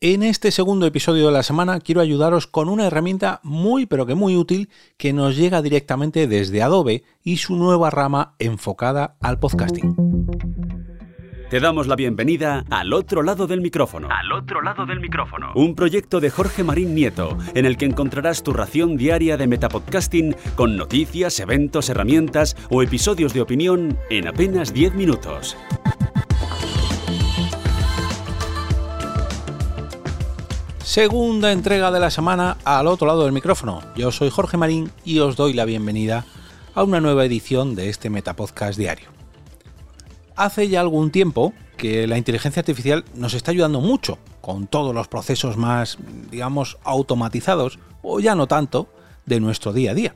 En este segundo episodio de la semana quiero ayudaros con una herramienta muy pero que muy útil que nos llega directamente desde Adobe y su nueva rama enfocada al podcasting. Te damos la bienvenida al otro lado del micrófono. Al otro lado del micrófono. Un proyecto de Jorge Marín Nieto, en el que encontrarás tu ración diaria de metapodcasting con noticias, eventos, herramientas o episodios de opinión en apenas 10 minutos. Segunda entrega de la semana al otro lado del micrófono. Yo soy Jorge Marín y os doy la bienvenida a una nueva edición de este Metapodcast diario. Hace ya algún tiempo que la inteligencia artificial nos está ayudando mucho con todos los procesos más, digamos, automatizados, o ya no tanto, de nuestro día a día.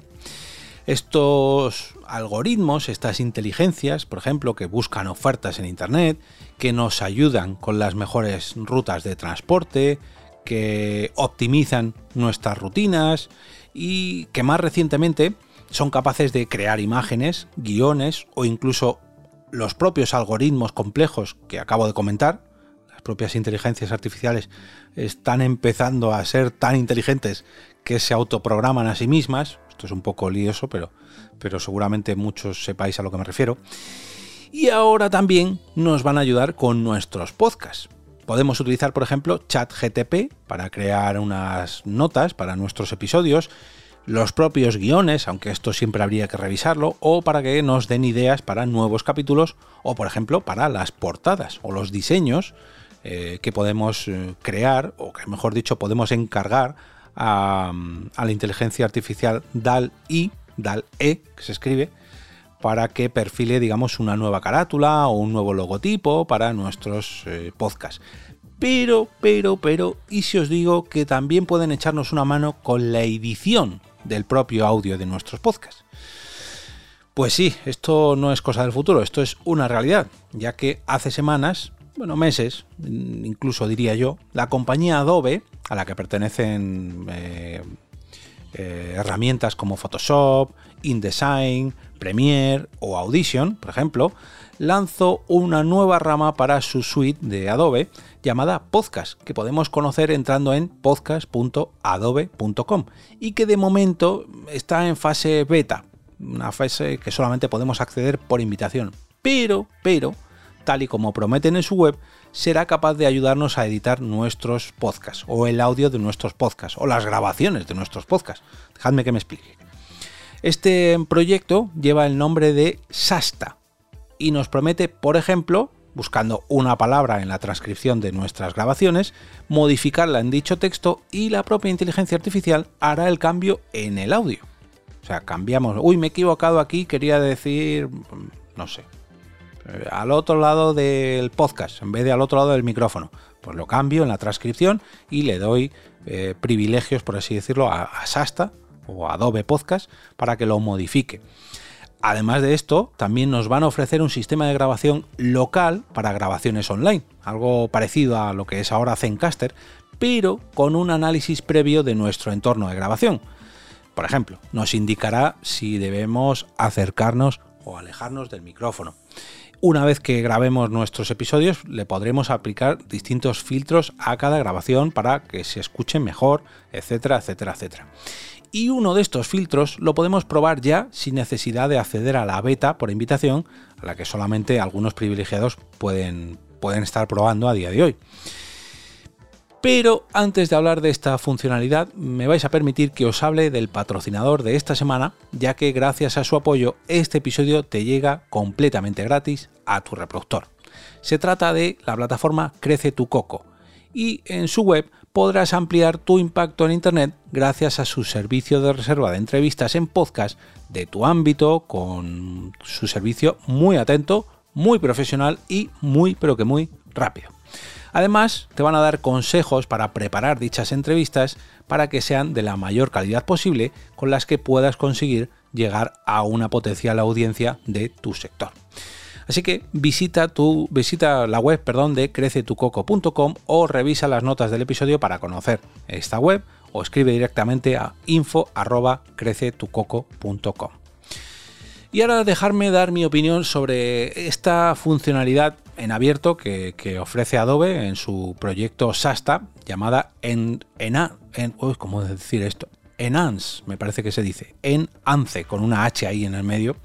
Estos algoritmos, estas inteligencias, por ejemplo, que buscan ofertas en Internet, que nos ayudan con las mejores rutas de transporte, que optimizan nuestras rutinas y que más recientemente son capaces de crear imágenes, guiones o incluso los propios algoritmos complejos que acabo de comentar. Las propias inteligencias artificiales están empezando a ser tan inteligentes que se autoprograman a sí mismas. Esto es un poco lioso, pero, pero seguramente muchos sepáis a lo que me refiero. Y ahora también nos van a ayudar con nuestros podcasts. Podemos utilizar, por ejemplo, ChatGTP para crear unas notas para nuestros episodios, los propios guiones, aunque esto siempre habría que revisarlo, o para que nos den ideas para nuevos capítulos, o por ejemplo para las portadas o los diseños eh, que podemos eh, crear, o que mejor dicho podemos encargar a, a la inteligencia artificial DAL-I, DAL-E, que se escribe, para que perfile, digamos, una nueva carátula o un nuevo logotipo para nuestros eh, podcasts. Pero, pero, pero, ¿y si os digo que también pueden echarnos una mano con la edición del propio audio de nuestros podcasts? Pues sí, esto no es cosa del futuro, esto es una realidad, ya que hace semanas, bueno, meses, incluso diría yo, la compañía Adobe, a la que pertenecen eh, eh, herramientas como Photoshop, InDesign, Premiere o Audition, por ejemplo, lanzó una nueva rama para su suite de Adobe llamada Podcast, que podemos conocer entrando en podcast.adobe.com y que de momento está en fase beta, una fase que solamente podemos acceder por invitación. Pero, pero, tal y como prometen en su web, será capaz de ayudarnos a editar nuestros podcasts, o el audio de nuestros podcasts, o las grabaciones de nuestros podcasts. Dejadme que me explique. Este proyecto lleva el nombre de Sasta y nos promete, por ejemplo, buscando una palabra en la transcripción de nuestras grabaciones, modificarla en dicho texto y la propia inteligencia artificial hará el cambio en el audio. O sea, cambiamos, uy, me he equivocado aquí, quería decir, no sé, eh, al otro lado del podcast, en vez de al otro lado del micrófono. Pues lo cambio en la transcripción y le doy eh, privilegios, por así decirlo, a Sasta o Adobe Podcast para que lo modifique. Además de esto, también nos van a ofrecer un sistema de grabación local para grabaciones online, algo parecido a lo que es ahora Zencaster, pero con un análisis previo de nuestro entorno de grabación. Por ejemplo, nos indicará si debemos acercarnos o alejarnos del micrófono. Una vez que grabemos nuestros episodios, le podremos aplicar distintos filtros a cada grabación para que se escuchen mejor, etcétera, etcétera, etcétera y uno de estos filtros lo podemos probar ya sin necesidad de acceder a la beta por invitación, a la que solamente algunos privilegiados pueden, pueden estar probando a día de hoy. Pero antes de hablar de esta funcionalidad, me vais a permitir que os hable del patrocinador de esta semana, ya que gracias a su apoyo este episodio te llega completamente gratis a tu reproductor. Se trata de la plataforma Crece tu Coco, y en su web podrás ampliar tu impacto en Internet gracias a su servicio de reserva de entrevistas en podcast de tu ámbito, con su servicio muy atento, muy profesional y muy pero que muy rápido. Además, te van a dar consejos para preparar dichas entrevistas para que sean de la mayor calidad posible con las que puedas conseguir llegar a una potencial audiencia de tu sector. Así que visita, tu, visita la web perdón, de crecetucoco.com o revisa las notas del episodio para conocer esta web o escribe directamente a info.crecetucoco.com. Y ahora dejarme dar mi opinión sobre esta funcionalidad en abierto que, ofrece Adobe en su proyecto Sasta llamada en, en, en ¿cómo decir esto? Enhance, me parece que se dice, Enhance, con una H ahí en el medio,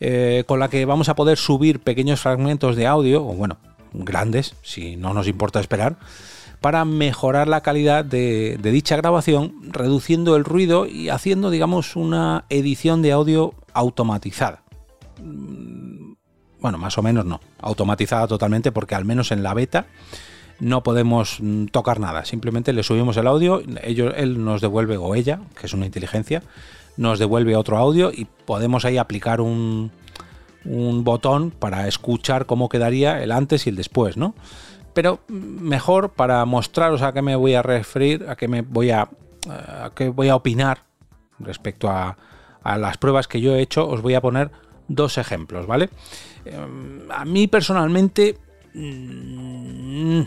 eh, con la que vamos a poder subir pequeños fragmentos de audio, o bueno, grandes, si no nos importa esperar, para mejorar la calidad de, dicha grabación, reduciendo el ruido y haciendo, digamos, una edición de audio automatizada. Mm, bueno, más o menos no, automatizada totalmente porque al menos en la beta no podemos mm, tocar nada, simplemente le subimos el audio, ellos, él nos devuelve, o ella, que es una inteligencia, nos devuelve otro audio y podemos ahí aplicar un, un botón para escuchar cómo quedaría el antes y el después, ¿no? Pero mejor para mostraros a qué me voy a referir, a qué me voy a, a qué voy a opinar respecto a, a las pruebas que yo he hecho, os voy a poner dos ejemplos, ¿vale? Em, a mí personalmente mm,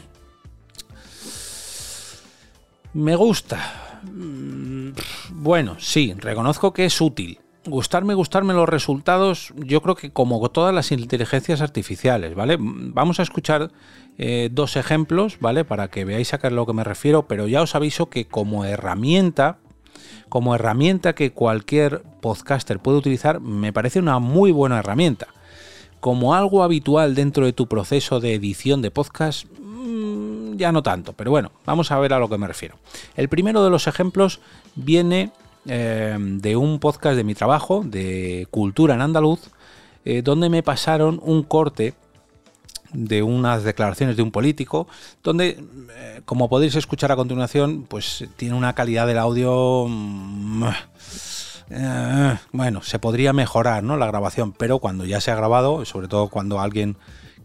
me gusta. Mm, bueno, sí, reconozco que es útil. Gustarme, gustarme los resultados, yo creo que como todas las inteligencias artificiales, ¿vale? Vamos a escuchar eh, dos ejemplos, ¿vale? Para que veáis a qué es lo que me refiero, pero ya os aviso que como herramienta, como herramienta que cualquier podcaster puede utilizar, me parece una muy buena herramienta. Como algo habitual dentro de tu proceso de edición de podcast, ya no tanto, pero bueno, vamos a ver a lo que me refiero. El primero de los ejemplos viene eh, de un podcast de mi trabajo, de Cultura en Andaluz, eh, donde me pasaron un corte de unas declaraciones de un político, donde, eh, como podéis escuchar a continuación, pues tiene una calidad del audio... Mm, bueno, se podría mejorar ¿no? la grabación, pero cuando ya se ha grabado, sobre todo cuando alguien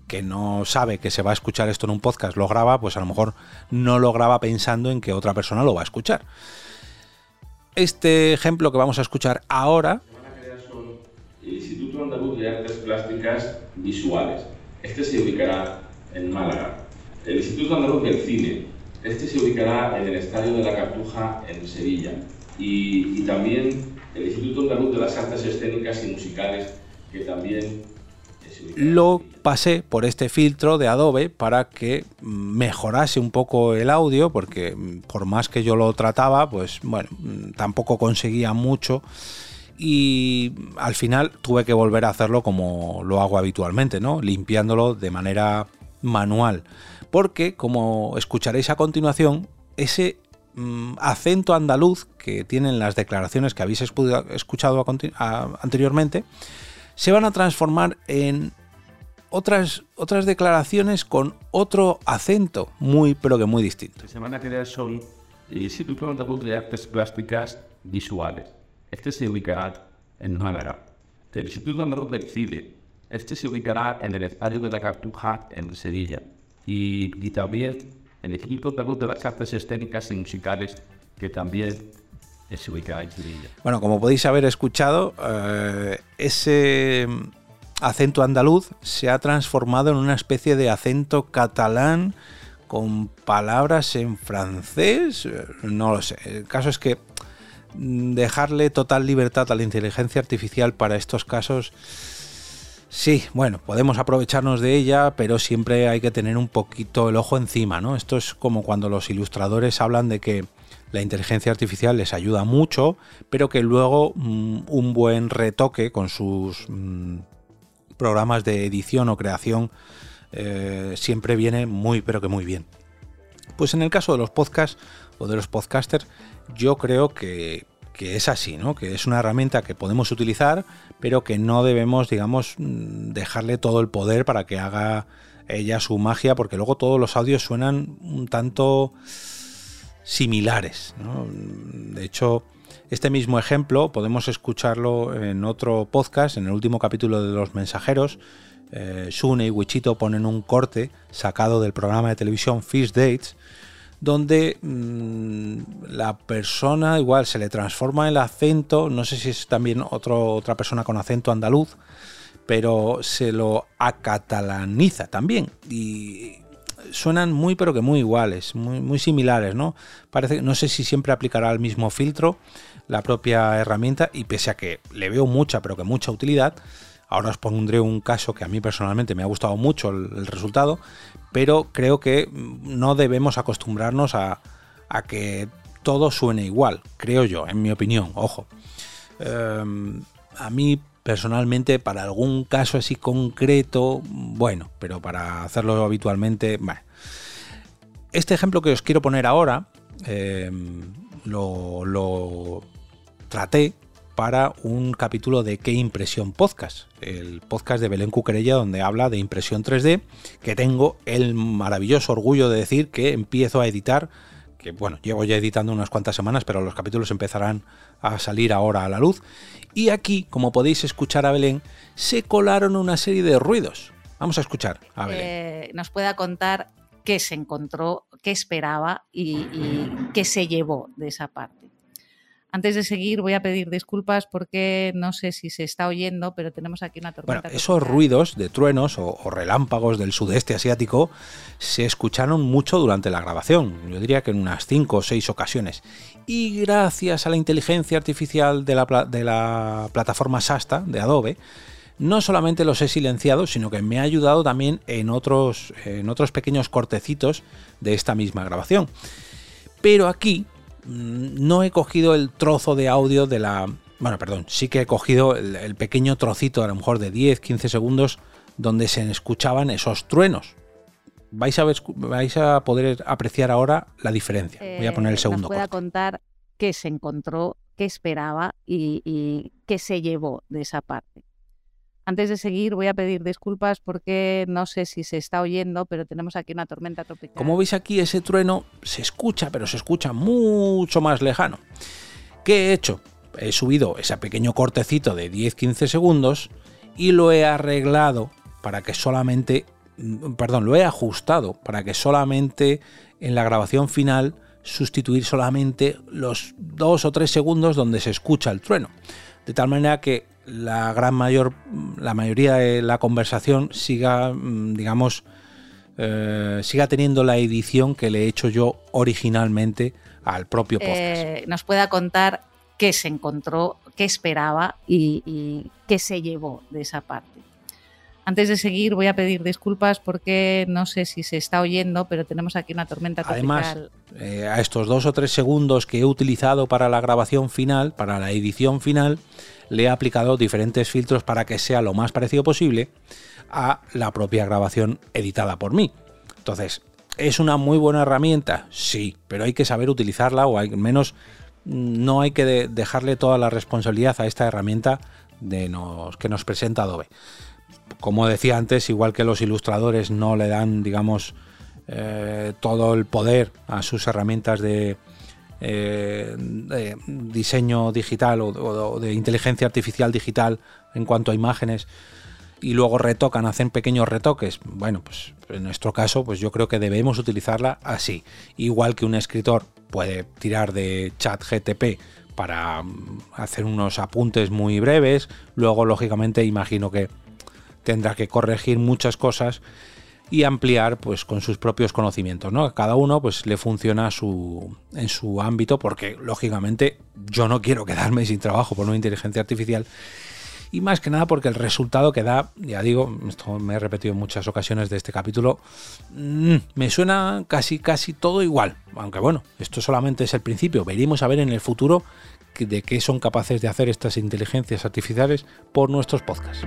que no sabe que se va a escuchar esto en un podcast lo graba, pues a lo mejor no lo graba pensando en que otra persona lo va a escuchar. Este ejemplo que vamos a escuchar ahora... El Instituto Andaluz de Artes Plásticas Visuales. Este se ubicará en Málaga. El Instituto Andaluz del Cine. Este se ubicará en el Estadio de la Cartuja en Sevilla. Y, y también el Instituto Andaluz de las Artes Escénicas y Musicales, que también lo pasé por este filtro de Adobe para que mejorase un poco el audio, porque mm, por más que yo lo trataba, pues bueno, mm, tampoco conseguía mucho y al final tuve que volver a hacerlo como lo hago habitualmente, ¿no? Limpiándolo de manera manual. Porque, como escucharéis a continuación, ese mm, acento andaluz que tienen las declaraciones que habéis escuchado anteriormente, se van a transformar en otras, otras declaraciones con otro acento muy, pero que muy distinto. Se van a crear son el Instituto Andaluz de Artes Plásticas Visuales. Este se ubicará en Málaga. El Instituto Andaluz del Cine. Este se ubicará en el Estadio de la Cartuja en Sevilla. Y, y también el Instituto Andaluz de las Artes Escénicas y Musicales, que también bueno, como podéis haber escuchado, eh, ese acento andaluz se ha transformado en una especie de acento catalán con palabras en francés. No lo sé. El caso es que dejarle total libertad a la inteligencia artificial para estos casos. Sí, bueno, podemos aprovecharnos de ella, pero siempre hay que tener un poquito el ojo encima, ¿no? Esto es como cuando los ilustradores hablan de que la inteligencia artificial les ayuda mucho, pero que luego mm, un buen retoque con sus mm, programas de edición o creación eh, siempre viene muy, pero que muy bien. Pues en el caso de los podcasts o de los podcasters, yo creo que, que es así, ¿no? Que es una herramienta que podemos utilizar, pero que no debemos, digamos, mm, dejarle todo el poder para que haga ella su magia, porque luego todos los audios suenan un tanto similares. De hecho, este mismo ejemplo podemos escucharlo en otro podcast, en el último capítulo de Los Mensajeros. Eh, Sune y Wichito ponen un corte sacado del programa de televisión Fish Dates, donde mm, la persona igual se le transforma el acento, no sé si es también otra persona con acento andaluz, pero se lo acatalaniza también. Y suenan muy pero que muy iguales, muy, muy similares, ¿no? Parece, no sé si siempre aplicará el mismo filtro la propia herramienta y pese a que le veo mucha pero que mucha utilidad, ahora os pondré un caso que a mí personalmente me ha gustado mucho el, resultado, pero creo que no debemos acostumbrarnos a, que todo suene igual, creo yo, en mi opinión, ojo. Em, a mí personalmente para algún caso así concreto, bueno, pero para hacerlo habitualmente, bueno. Este ejemplo que os quiero poner ahora em, lo, traté para un capítulo de ¿Qué impresión podcast? El podcast de Belén Cuquerella donde habla de impresión 3D, que tengo el maravilloso orgullo de decir que empiezo a editar, que bueno, llevo ya editando unas cuantas semanas, pero los capítulos empezarán a salir ahora a la luz y aquí, como podéis escuchar a Belén, se colaron una serie de ruidos. Vamos a escuchar a Belén. Eh, nos pueda contar qué se encontró, qué esperaba y, y qué se llevó de esa parte. Antes de seguir, voy a pedir disculpas porque no sé si se está oyendo, pero tenemos aquí una tormenta. Bueno, esos ruidos de truenos o, relámpagos del sudeste asiático se escucharon mucho durante la grabación. Yo diría que en unas cinco o seis ocasiones. Y gracias a la inteligencia artificial de la, de la plataforma Sasta de Adobe, no solamente los he silenciado, sino que me ha ayudado también en otros, en otros pequeños cortecitos de esta misma grabación. Pero aquí no he cogido el trozo de audio de la... Bueno, perdón, sí que he cogido el, pequeño trocito, a lo mejor de 10, 15 segundos, donde se escuchaban esos truenos. Vais a, ver, vais a poder apreciar ahora la diferencia. Voy a poner el eh, segundo. Nos pueda contar qué se encontró, qué esperaba y, y qué se llevó de esa parte. Antes de seguir, voy a pedir disculpas porque no sé si se está oyendo, pero tenemos aquí una tormenta tropical. Como veis aquí, ese trueno se escucha, pero se escucha mucho más lejano. ¿Qué he hecho? He subido ese pequeño cortecito de 10-15 segundos y lo he arreglado para que solamente, mm, perdón, lo he ajustado para que solamente en la grabación final sustituir solamente los 2 o 3 segundos donde se escucha el trueno. De tal manera que la gran mayor, la mayoría de la conversación siga, mm, digamos, eh, siga teniendo la edición que le he hecho yo originalmente al propio podcast. Eh, nos pueda contar qué se encontró, qué esperaba y, qué se llevó de esa parte. Antes de seguir, voy a pedir disculpas porque no sé si se está oyendo, pero tenemos aquí una tormenta tropical. Además, eh, a estos dos o tres segundos que he utilizado para la grabación final, para la edición final, le he aplicado diferentes filtros para que sea lo más parecido posible a la propia grabación editada por mí. Entonces, ¿es una muy buena herramienta? Sí, pero hay que saber utilizarla o al menos no hay que dejarle toda la responsabilidad a esta herramienta de que nos presenta Adobe. Como decía antes, igual que los ilustradores no le dan, digamos, eh, todo el poder a sus herramientas de, eh, de diseño digital o, de inteligencia artificial digital en cuanto a imágenes y luego retocan, hacen pequeños retoques. Bueno, pues en nuestro caso, pues yo creo que debemos utilizarla así. Igual que un escritor puede tirar de chat GTP para mm, hacer unos apuntes muy breves, luego lógicamente imagino que tendrá que corregir muchas cosas y ampliar pues con sus propios conocimientos, ¿no? cada uno pues le funciona su, en su ámbito porque lógicamente yo no quiero quedarme sin trabajo por una inteligencia artificial y más que nada porque el resultado que da, ya digo, esto me he repetido en muchas ocasiones de este capítulo, mm, me suena casi casi todo igual, aunque bueno, esto solamente es el principio, veremos a ver en el futuro de qué son capaces de hacer estas inteligencias artificiales por nuestros podcasts.